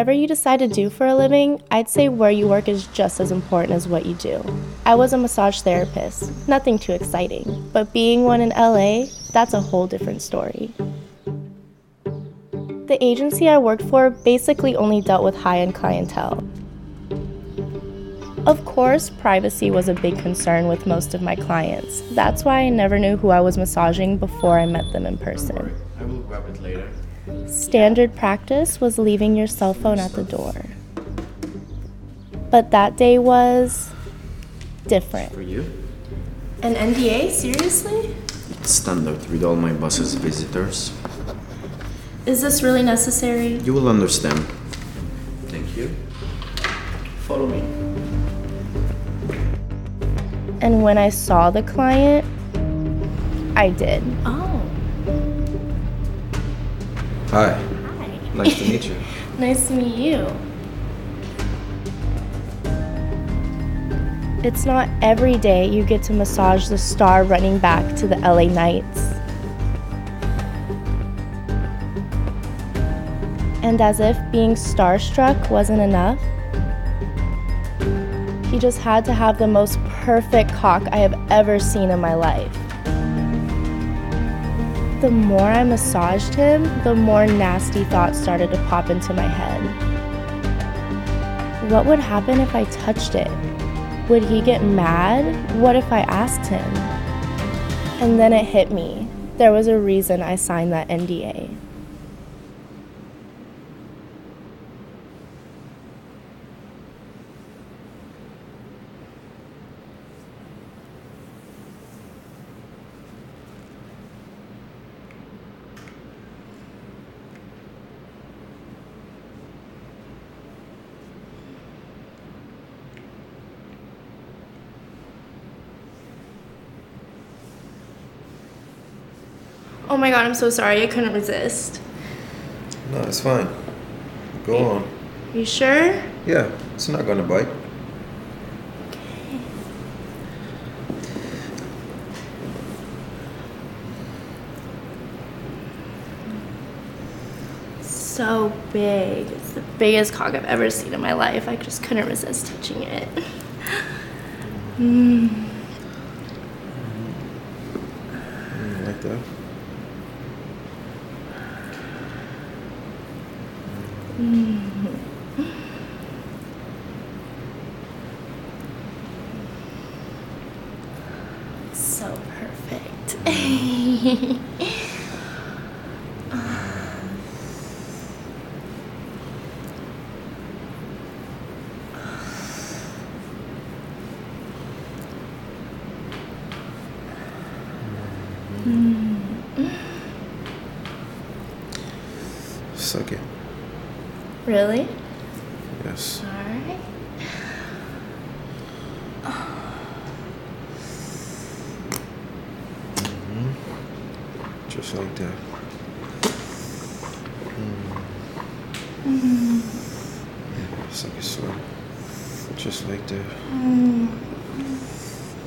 Whatever you decide to do for a living, I'd say where you work is just as important as what you do. I was a massage therapist, nothing too exciting, but being one in LA, that's a whole different story. The agency I worked for basically only dealt with high end clientele. Of course, privacy was a big concern with most of my clients. That's why I never knew who I was massaging before I met them in person. I will grab it later. Standard practice was leaving your cell phone at the door. But that day was different. For you? An NDA? Seriously? Standard with all my boss's visitors. Is this really necessary? You will understand. Thank you. Follow me. And when I saw the client, I did. Oh. Hi. Hi. Nice to meet you. Nice to meet you. It's not every day you get to massage the star running back to the LA Knights. And as if being starstruck wasn't enough, he just had to have the most perfect cock I have ever seen in my life. The more I massaged him, the more nasty thoughts started to pop into my head. What would happen if I touched it? Would he get mad? What if I asked him? And then it hit me. There was a reason I signed that NDA. Oh my god, I'm so sorry. I couldn't resist. No, it's fine. Go on. You sure? Yeah, it's not gonna bite. So big. It's the biggest cock I've ever seen in my life. I just couldn't resist touching it. Mm, like that. So perfect. Mm. Mm. Suck it. really? Yes. Alright. Just like that. Mm. Suck it slow. Just like that.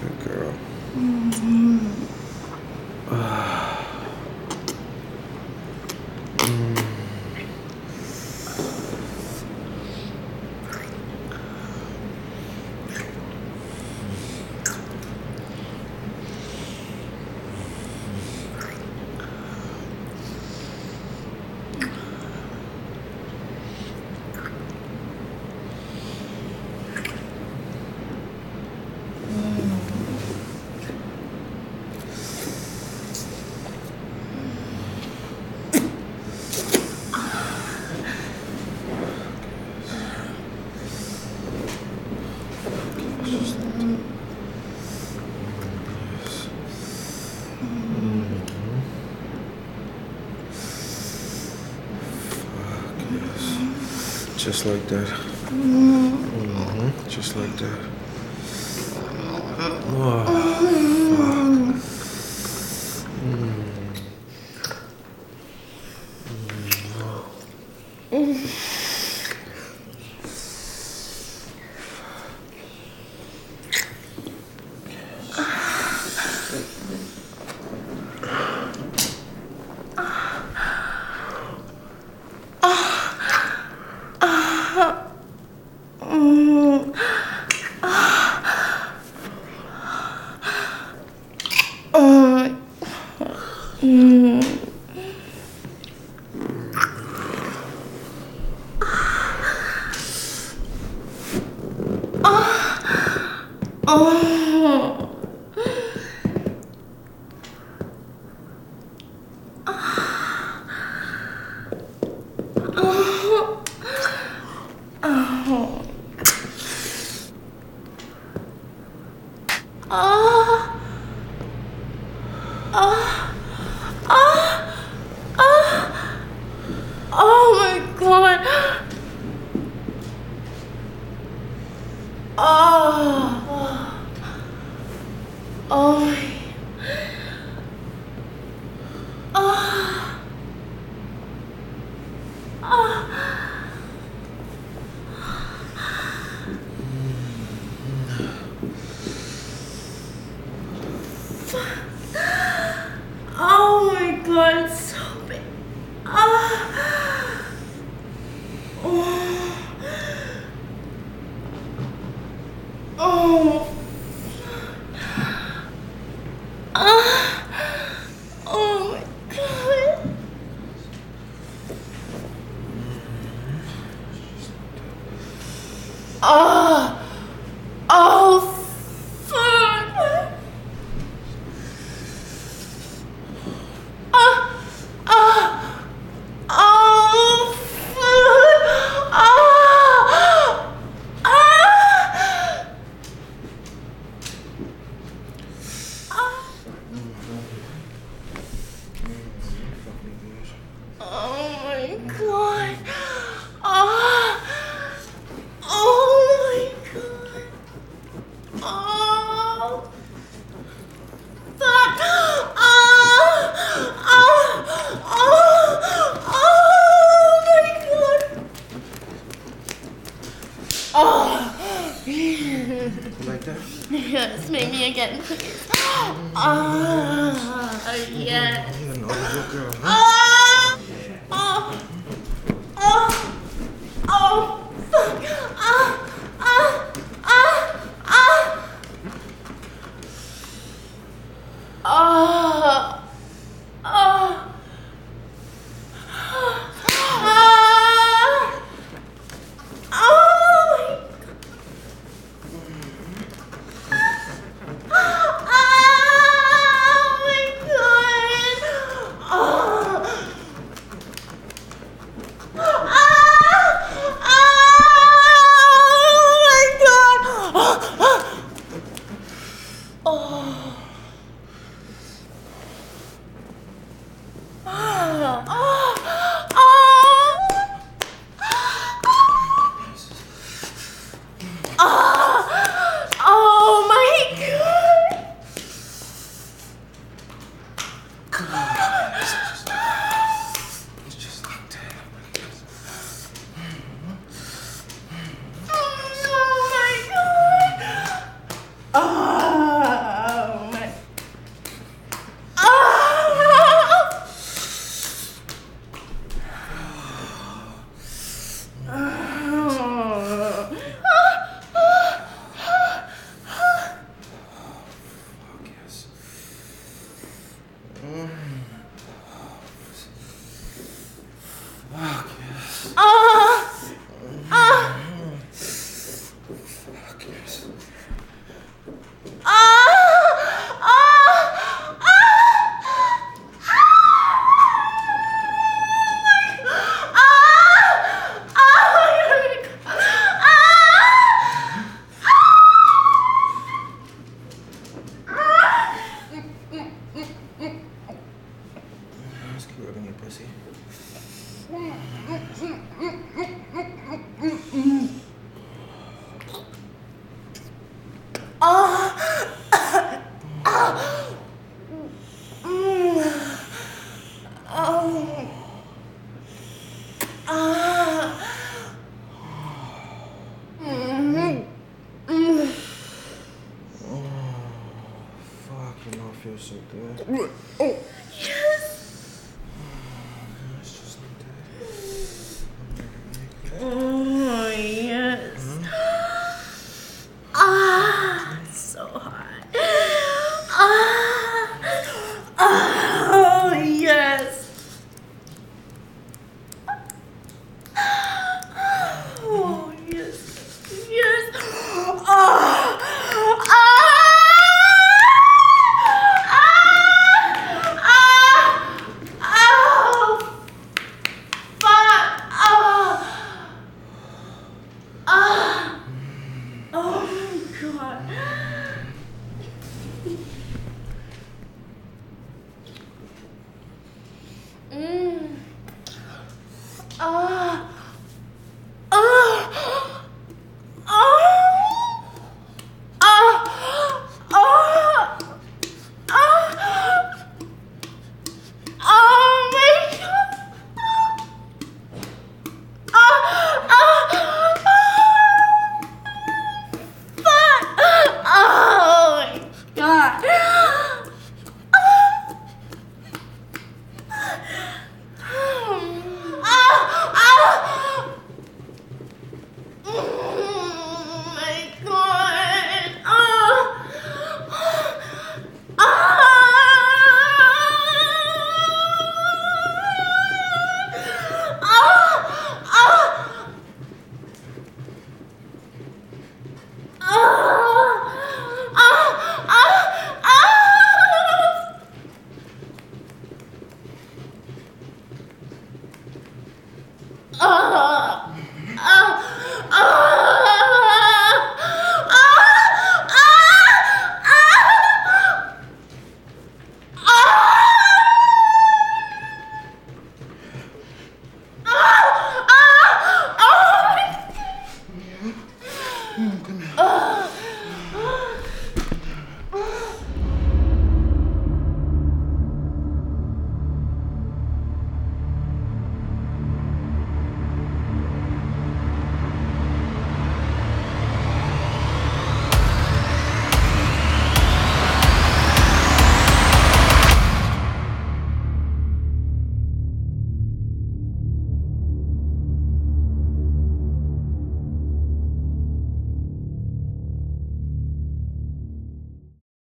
Good girl. Just like that. hmm Just like that. Oh, Oh my god. Oh. Oh my. Oh my god, it's so big. Ah. Oh. Oh. Ah. Oh my god. Ah. Oh. Fuck. Ah. Ah. Oh. fuck. Ah. Ah. Oh my god. Ah. Oh my god. Oh. Fuck. Ah. Ah. Oh. Oh my god. Oh. Like that? Yes, make me again, please. Ah. Yes. You know, girl, huh? Ah! Fuck, you know it feels so good.